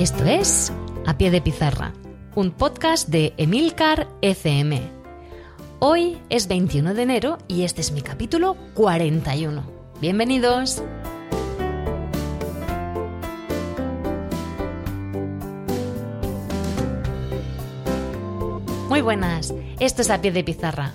Esto es A Pie de Pizarra, un podcast de Emilcar FM. Hoy es 21 de enero y este es mi capítulo 41. Bienvenidos. Muy buenas, esto es A Pie de Pizarra,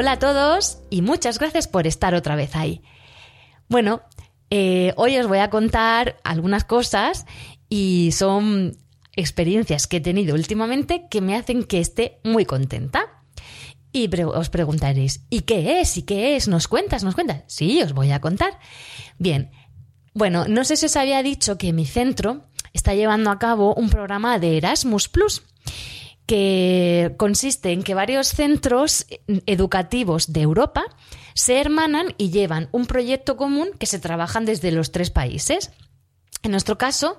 Hola a todos y muchas gracias por estar otra vez ahí. Bueno, eh, hoy os voy a contar algunas cosas y son experiencias que he tenido últimamente que me hacen que esté muy contenta. Y os preguntaréis, ¿y qué es? ¿Y qué es? ¿Nos cuentas? ¿Nos cuentas? Sí, os voy a contar. Bien, bueno, no sé si os había dicho que mi centro está llevando a cabo un programa de Erasmus Plus que consiste en que varios centros educativos de Europa se hermanan y llevan un proyecto común que se trabajan desde los tres países. En nuestro caso,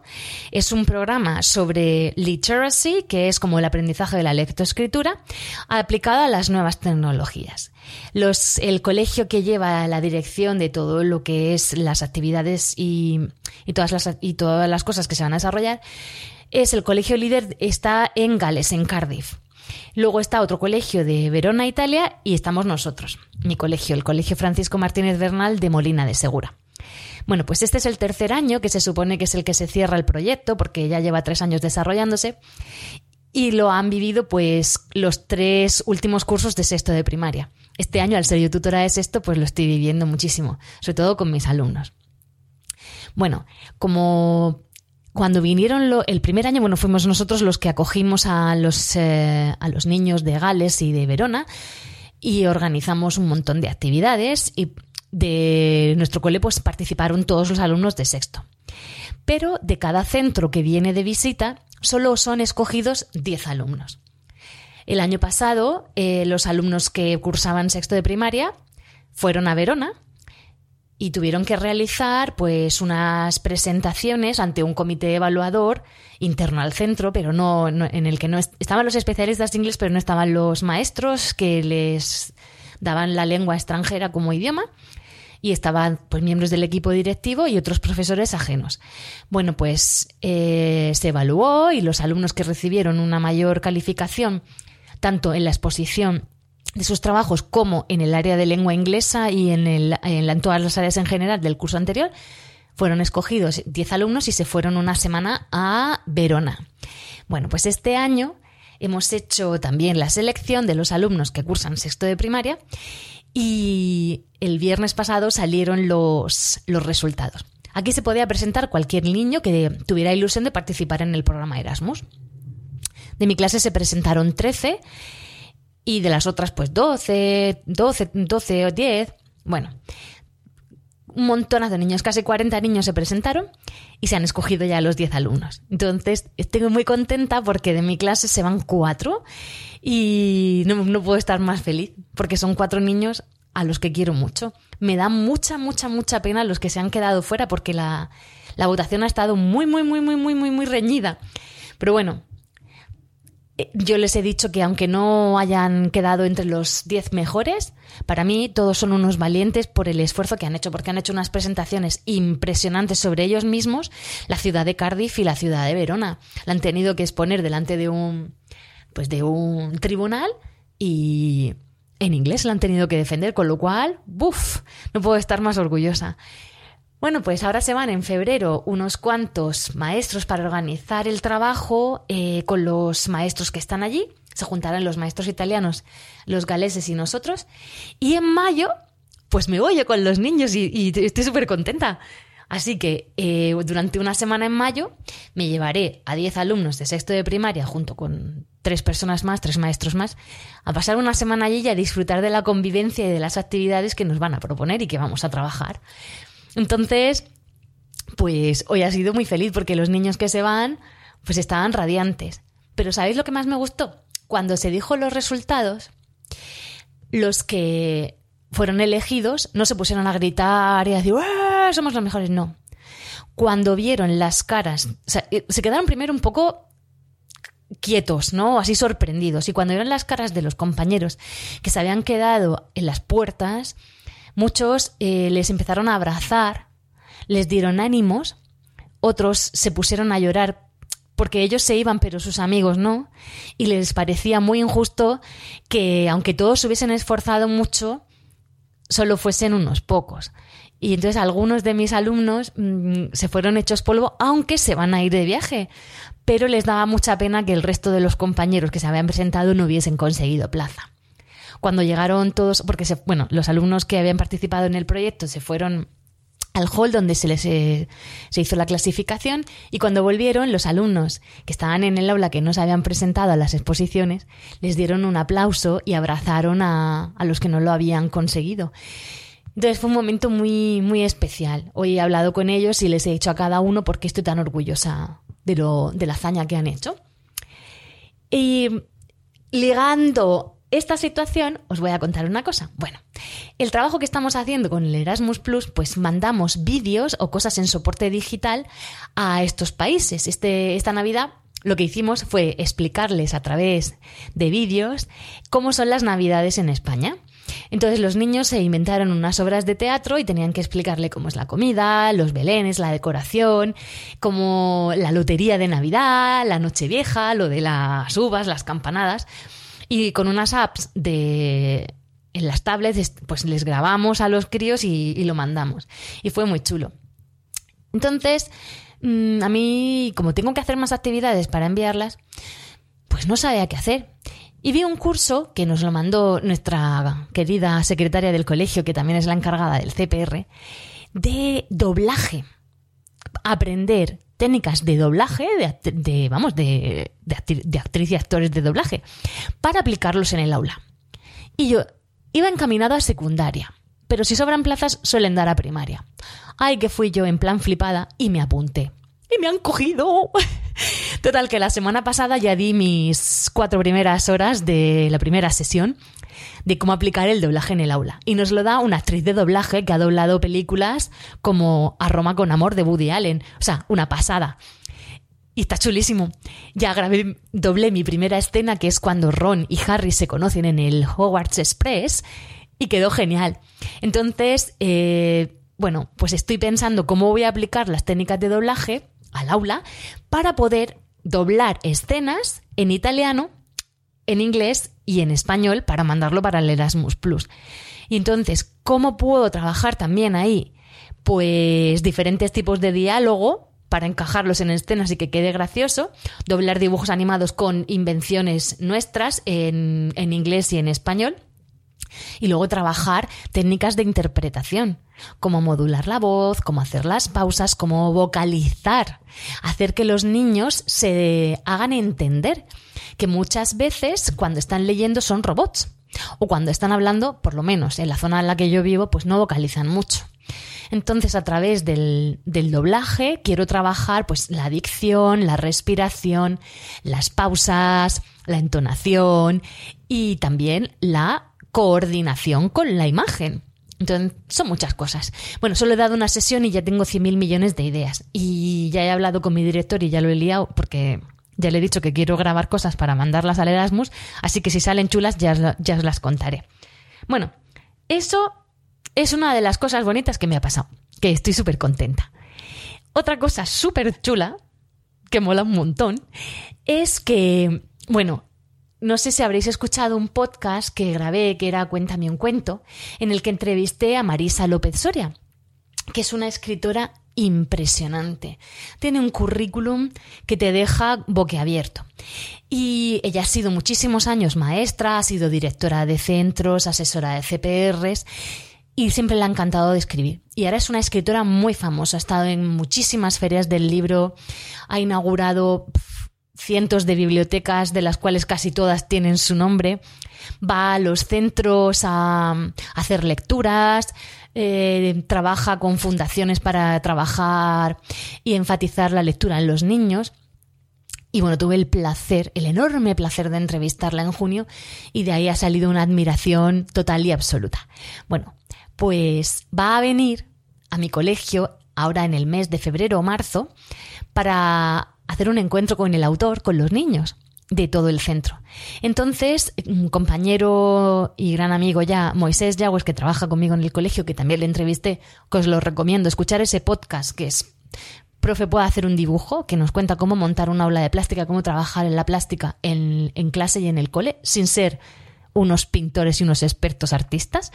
es un programa sobre literacy, que es como el aprendizaje de la lectoescritura, aplicado a las nuevas tecnologías. el colegio que lleva la dirección de todo lo que es las actividades y, todas, las, y todas las cosas que se van a desarrollar es el colegio líder, está en Gales, en Cardiff. Luego está otro colegio de Verona, Italia, y estamos nosotros, mi colegio, el Colegio Francisco Martínez Bernal de Molina de Segura. Bueno, pues este es el tercer año, que se supone que es el que se cierra el proyecto, porque ya lleva tres años desarrollándose, y lo han vivido pues los tres últimos cursos de sexto de primaria. Este año, al ser yo tutora de sexto, pues lo estoy viviendo muchísimo, sobre todo con mis alumnos. Bueno, como cuando vinieron el primer año, bueno, fuimos nosotros los que acogimos a los, eh, a los niños de Gales y de Verona y organizamos un montón de actividades y de nuestro cole pues participaron todos los alumnos de sexto. Pero de cada centro que viene de visita solo son escogidos 10 alumnos. El año pasado eh, los alumnos que cursaban sexto de primaria fueron a Verona y tuvieron que realizar pues unas presentaciones ante un comité evaluador interno al centro, pero no, en el que no estaban los especialistas de inglés, pero no estaban los maestros que les daban la lengua extranjera como idioma y estaban pues miembros del equipo directivo y otros profesores ajenos. Bueno, pues eh, se evaluó y los alumnos que recibieron una mayor calificación tanto en la exposición de sus trabajos como en el área de lengua inglesa y en, en, todas las áreas en general del curso anterior, fueron escogidos 10 alumnos y se fueron una semana a Verona. Bueno, pues este año hemos hecho también la selección de los alumnos que cursan sexto de primaria y el viernes pasado salieron los, los resultados. Aquí se podía presentar cualquier niño que tuviera ilusión de participar en el programa Erasmus. De mi clase se presentaron 13 y de las otras pues 12, 12, 12 o 10. Bueno, un montón de niños, casi 40 niños se presentaron y se han escogido ya los 10 alumnos. Entonces, estoy muy contenta porque de mi clase se van cuatro y no, no puedo estar más feliz porque son cuatro niños a los que quiero mucho. Me da mucha, mucha, mucha pena los que se han quedado fuera porque la, la votación ha estado muy, muy, muy, muy, muy, muy, muy reñida. Pero bueno, yo les he dicho que aunque no hayan quedado entre los 10 mejores, para mí todos son unos valientes por el esfuerzo que han hecho, porque han hecho unas presentaciones impresionantes sobre ellos mismos, la ciudad de Cardiff y la ciudad de Verona. La han tenido que exponer delante de un, pues de un tribunal y en inglés la han tenido que defender, con lo cual, ¡buf! No puedo estar más orgullosa. Bueno, pues ahora se van en febrero unos cuantos maestros para organizar el trabajo eh, con los maestros que están allí. Se juntarán los maestros italianos, los galeses y nosotros. Y en mayo, pues me voy yo con los niños y, estoy súper contenta. Así que eh, durante una semana en mayo me llevaré a 10 alumnos de sexto de primaria junto con tres personas más, tres maestros más, a pasar una semana allí y a disfrutar de la convivencia y de las actividades que nos van a proponer y que vamos a trabajar. Entonces, pues hoy ha sido muy feliz porque los niños que se van, pues estaban radiantes. Pero ¿sabéis lo que más me gustó? Cuando se dijo los resultados, los que fueron elegidos no se pusieron a gritar y a decir, somos los mejores! No. Cuando vieron las caras, eh, se quedaron primero un poco quietos, ¿no? Así sorprendidos. Y cuando vieron las caras de los compañeros que se habían quedado en las puertas, muchos eh, les empezaron a abrazar, les dieron ánimos, otros se pusieron a llorar porque ellos se iban pero sus amigos no, y les parecía muy injusto que aunque todos se hubiesen esforzado mucho, solo fuesen unos pocos. Y entonces algunos de mis alumnos mm, se fueron hechos polvo, aunque se van a ir de viaje. Pero les daba mucha pena que el resto de los compañeros que se habían presentado no hubiesen conseguido plaza. Cuando llegaron todos, porque se, bueno, los alumnos que habían participado en el proyecto se fueron al hall donde se les eh, se hizo la clasificación y cuando volvieron los alumnos que estaban en el aula que no se habían presentado a las exposiciones les dieron un aplauso y abrazaron a, a los que no lo habían conseguido. Entonces fue un momento muy, muy especial. Hoy he hablado con ellos y les he dicho a cada uno por qué estoy tan orgullosa de, lo, de la hazaña que han hecho. Y ligando esta situación, os voy a contar una cosa. Bueno, el trabajo que estamos haciendo con el Erasmus Plus, pues mandamos vídeos o cosas en soporte digital a estos países. Este, esta Navidad lo que hicimos fue explicarles a través de vídeos cómo son las Navidades en España. Entonces los niños se inventaron unas obras de teatro y tenían que explicarle cómo es la comida, los belenes, la decoración, como la lotería de Navidad, la Nochevieja, lo de las uvas, las campanadas. Y con unas apps de en las tablets, pues les grabamos a los críos y, lo mandamos. Y fue muy chulo. Entonces, mm, a mí, como tengo que hacer más actividades para enviarlas, pues no sabía qué hacer. Y vi un curso que nos lo mandó nuestra querida secretaria del colegio, que también es la encargada del CPR, de doblaje. Aprender técnicas de doblaje, de, vamos, de, de, actriz y actores de doblaje, para aplicarlos en el aula. Y yo iba encaminado a secundaria, pero si sobran plazas suelen dar a primaria. Ay, que fui yo en plan flipada y me apunté. Y me han cogido. Total, que la semana pasada ya di mis cuatro primeras horas de la primera sesión de cómo aplicar el doblaje en el aula. Y nos lo da una actriz de doblaje que ha doblado películas como A Roma con Amor de Woody Allen. O sea, una pasada. Y está chulísimo. Ya grabé, doblé mi primera escena, que es cuando Ron y Harry se conocen en el Hogwarts Express, y quedó genial. Entonces, eh, bueno, pues estoy pensando cómo voy a aplicar las técnicas de doblaje al aula para poder doblar escenas en italiano, en inglés y en español para mandarlo para el Erasmus Plus. Y entonces, ¿cómo puedo trabajar también ahí? Pues diferentes tipos de diálogo para encajarlos en escenas y que quede gracioso, doblar dibujos animados con invenciones nuestras en, en inglés y en español y luego trabajar técnicas de interpretación, como modular la voz, cómo hacer las pausas, cómo vocalizar, hacer que los niños se hagan entender que muchas veces cuando están leyendo son robots o cuando están hablando, por lo menos en la zona en la que yo vivo, pues no vocalizan mucho. Entonces, a través del, del, doblaje, quiero trabajar pues la dicción, la respiración, las pausas, la entonación y también la coordinación con la imagen. Entonces, son muchas cosas. Bueno, solo he dado una sesión y ya tengo 100.000 millones de ideas. Y ya he hablado con mi director y ya lo he liado porque ya le he dicho que quiero grabar cosas para mandarlas al Erasmus, así que si salen chulas ya, ya os las contaré. Bueno, eso es una de las cosas bonitas que me ha pasado, que estoy súper contenta. Otra cosa súper chula, que mola un montón, es que, bueno, no sé si habréis escuchado un podcast que grabé que era Cuéntame un cuento, en el que entrevisté a Marisa López Soria, que es una escritora impresionante. Tiene un currículum que te deja boquiabierto. Y ella ha sido muchísimos años maestra, ha sido directora de centros, asesora de CPRs y siempre le ha encantado de escribir. Y ahora es una escritora muy famosa, ha estado en muchísimas ferias del libro, ha inaugurado cientos de bibliotecas, de las cuales casi todas tienen su nombre. Va a los centros a, hacer lecturas, eh, trabaja con fundaciones para trabajar y enfatizar la lectura en los niños. Y bueno, tuve el placer, el enorme placer de entrevistarla en junio y de ahí ha salido una admiración total y absoluta. Bueno, pues va a venir a mi colegio ahora en el mes de febrero o marzo para hacer un encuentro con el autor, con los niños de todo el centro. Entonces, un compañero y gran amigo ya, Moisés Yagües, que trabaja conmigo en el colegio, que también le entrevisté, que os lo recomiendo, escuchar ese podcast que es Profe puede hacer un dibujo que nos cuenta cómo montar una aula de plástica, cómo trabajar en la plástica en, en clase y en el cole, sin ser unos pintores y unos expertos artistas.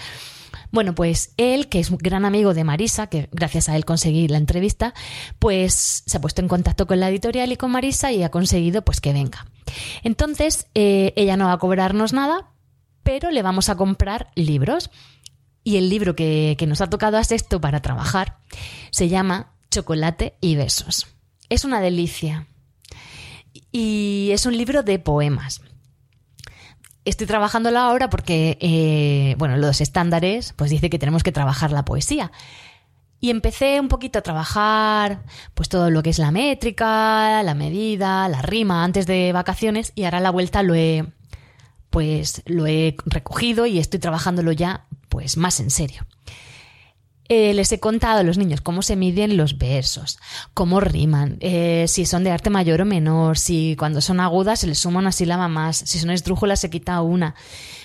Bueno, pues él, que es un gran amigo de Marisa, que gracias a él conseguí la entrevista, pues se ha puesto en contacto con la editorial y con Marisa y ha conseguido pues que venga. Entonces, eh, ella no va a cobrarnos nada, pero le vamos a comprar libros. Y el libro que, que nos ha tocado a sexto para trabajar se llama Chocolate y Besos. Es una delicia. Y es un libro de poemas. Estoy trabajándolo ahora porque, eh, bueno, los estándares, pues dice que tenemos que trabajar la poesía. Y empecé un poquito a trabajar, pues todo lo que es la métrica, la medida, la rima antes de vacaciones y ahora a la vuelta lo he, pues lo he recogido y estoy trabajándolo ya, pues más en serio. Eh, les he contado a los niños cómo se miden los versos, cómo riman, eh, si son de arte mayor o menor, si cuando son agudas se les suma una sílaba más, si son esdrújulas se quita una,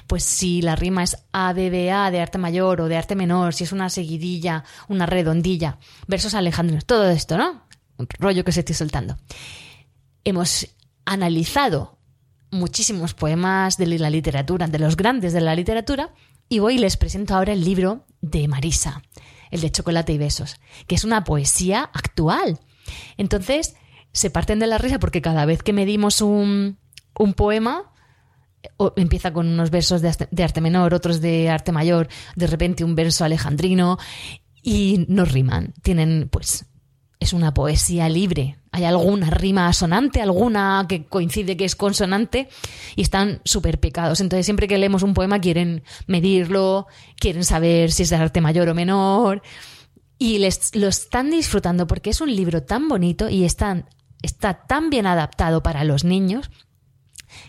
pues si la rima es A, B, B, A de arte mayor o de arte menor, si es una seguidilla, una redondilla, versos alejandrinos, todo esto, ¿no? Un rollo que se estoy soltando. Hemos analizado muchísimos poemas de la literatura, de los grandes de la literatura, y voy y les presento ahora el libro de Marisa, el de Chocolate y Besos, que es una poesía actual. Entonces, se parten de la risa porque cada vez que medimos un, un poema, empieza con unos versos de, de arte menor, otros de arte mayor, de repente un verso alejandrino, y no riman. Tienen, pues, es una poesía libre. Hay alguna rima asonante, alguna que coincide que es consonante y están súper pecados. Entonces siempre que leemos un poema quieren medirlo, quieren saber si es de arte mayor o menor y les, lo están disfrutando porque es un libro tan bonito y está tan bien adaptado para los niños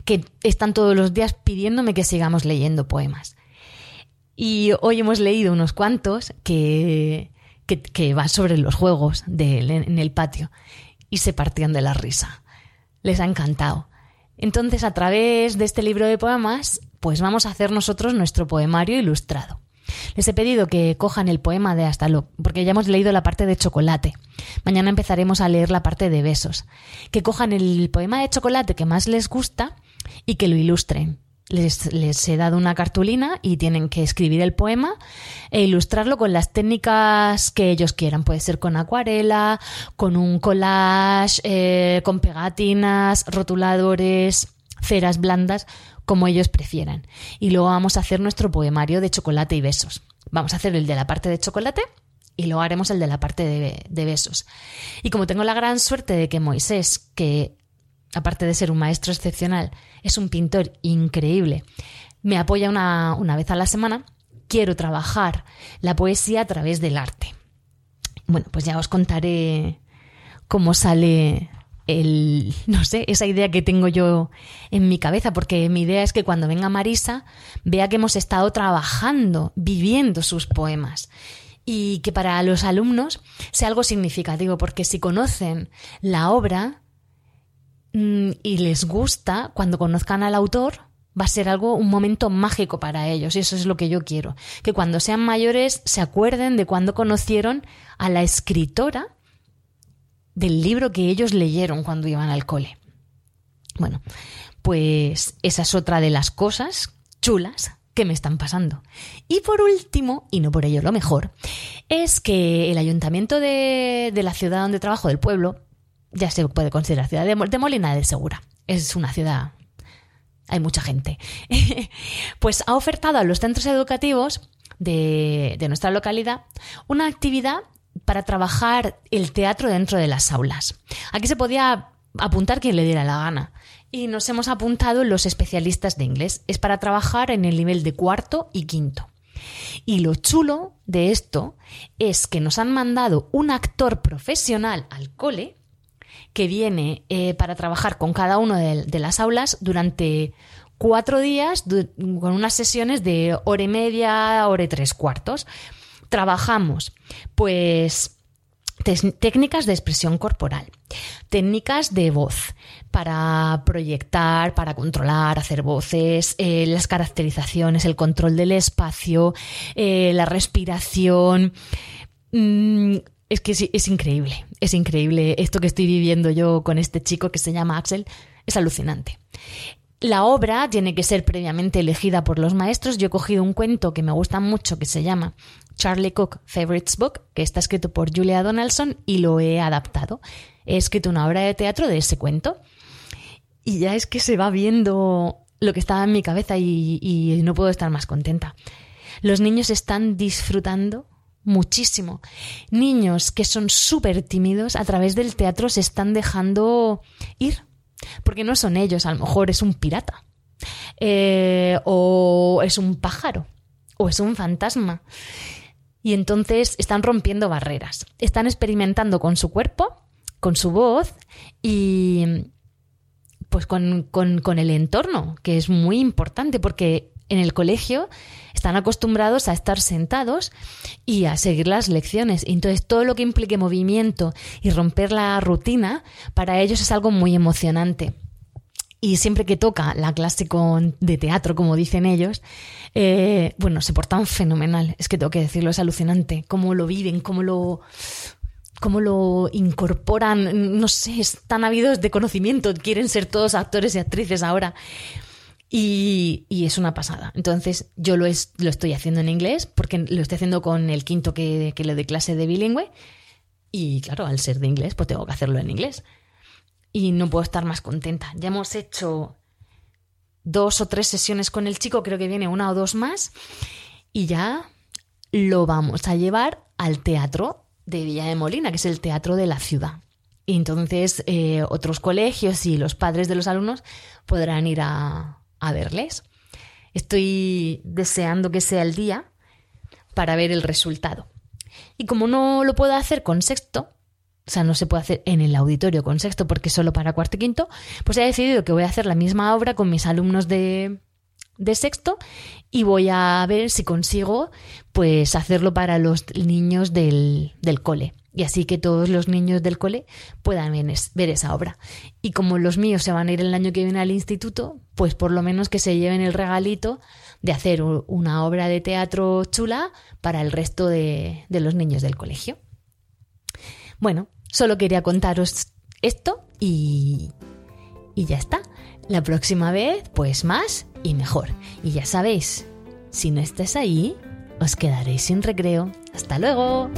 que están todos los días pidiéndome que sigamos leyendo poemas. Y hoy hemos leído unos cuantos que que, va sobre los juegos en el patio y se partían de la risa. Les ha encantado. Entonces, a través de este libro de poemas, pues vamos a hacer nosotros nuestro poemario ilustrado. Les he pedido que cojan el poema de hasta lo, porque ya hemos leído la parte de chocolate. Mañana empezaremos a leer la parte de besos. Que cojan el poema de chocolate que más les gusta y que lo ilustren les, he dado una cartulina y tienen que escribir el poema e ilustrarlo con las técnicas que ellos quieran. Puede ser con acuarela, con un collage, eh, con pegatinas, rotuladores, ceras blandas, como ellos prefieran. Y luego vamos a hacer nuestro poemario de chocolate y besos. Vamos a hacer el de la parte de chocolate y luego haremos el de la parte de, de besos. Y como tengo la gran suerte de que Moisés, que aparte de ser un maestro excepcional, es un pintor increíble. Me apoya una, vez a la semana. Quiero trabajar la poesía a través del arte. Bueno, pues ya os contaré cómo sale el, no sé, esa idea que tengo yo en mi cabeza, porque mi idea es que cuando venga Marisa vea que hemos estado trabajando, viviendo sus poemas y que para los alumnos sea algo significativo, porque si conocen la obra, y les gusta, cuando conozcan al autor, va a ser algo, un momento mágico para ellos. Y eso es lo que yo quiero. Que cuando sean mayores se acuerden de cuando conocieron a la escritora del libro que ellos leyeron cuando iban al cole. Bueno, pues esa es otra de las cosas chulas que me están pasando. Y por último, y no por ello lo mejor, es que el ayuntamiento de, de la ciudad donde trabajo, del pueblo, ya se puede considerar ciudad de, Molina de Segura. Es una ciudad hay mucha gente, pues ha ofertado a los centros educativos de, nuestra localidad una actividad para trabajar el teatro dentro de las aulas. Aquí se podía apuntar quien le diera la gana. Y nos hemos apuntado los especialistas de inglés. Es para trabajar en el nivel de cuarto y quinto. Y lo chulo de esto es que nos han mandado un actor profesional al cole que viene eh, para trabajar con cada una de, las aulas durante cuatro días con unas sesiones de hora y media, hora y tres cuartos. Trabajamos, pues, técnicas de expresión corporal, técnicas de voz para proyectar, para controlar, hacer voces, eh, las caracterizaciones, el control del espacio, eh, la respiración. Mm, es que es, increíble, es increíble esto que estoy viviendo yo con este chico que se llama Axel, es alucinante. La obra tiene que ser previamente elegida por los maestros. Yo he cogido un cuento que me gusta mucho que se llama Charlie Cook Favorites Book, que está escrito por Julia Donaldson y lo he adaptado. He escrito una obra de teatro de ese cuento. Y ya es que se va viendo lo que estaba en mi cabeza y no puedo estar más contenta. Los niños están disfrutando muchísimo. Niños que son súper tímidos a través del teatro se están dejando ir porque no son ellos, a lo mejor es un pirata. Eh, o es un pájaro. O es un fantasma. Y entonces están rompiendo barreras. Están experimentando con su cuerpo, con su voz y pues con, con el entorno, que es muy importante porque en el colegio están acostumbrados a estar sentados y a seguir las lecciones. Entonces, todo lo que implique movimiento y romper la rutina, para ellos es algo muy emocionante. Y siempre que toca la clase de teatro, como dicen ellos, eh, bueno, se portan fenomenal. Es que tengo que decirlo, es alucinante. Cómo lo viven, cómo lo, cómo lo incorporan. No sé, están ávidos de conocimiento. Quieren ser todos actores y actrices ahora. Y, es una pasada. Entonces, yo lo, estoy haciendo en inglés porque lo estoy haciendo con el quinto que, que le doy clase de bilingüe. Y claro, al ser de inglés, pues tengo que hacerlo en inglés. Y no puedo estar más contenta. Ya hemos hecho dos o tres sesiones con el chico, creo que viene una o dos más. Y ya lo vamos a llevar al teatro de Villa de Molina, que es el teatro de la ciudad. Y entonces eh, otros colegios y los padres de los alumnos podrán ir a, a verles. Estoy deseando que sea el día para ver el resultado. Y como no lo puedo hacer con sexto, o sea, no se puede hacer en el auditorio con sexto porque solo para cuarto y quinto, pues he decidido que voy a hacer la misma obra con mis alumnos de, de sexto y voy a ver si consigo pues hacerlo para los niños del, del cole y así que todos los niños del cole puedan ver esa obra. Y como los míos se van a ir el año que viene al instituto, pues por lo menos que se lleven el regalito de hacer una obra de teatro chula para el resto de, los niños del colegio. Bueno, solo quería contaros esto y, y ya está. La próxima vez, pues más y mejor. Y ya sabéis, si no estáis ahí, os quedaréis sin recreo. Hasta luego.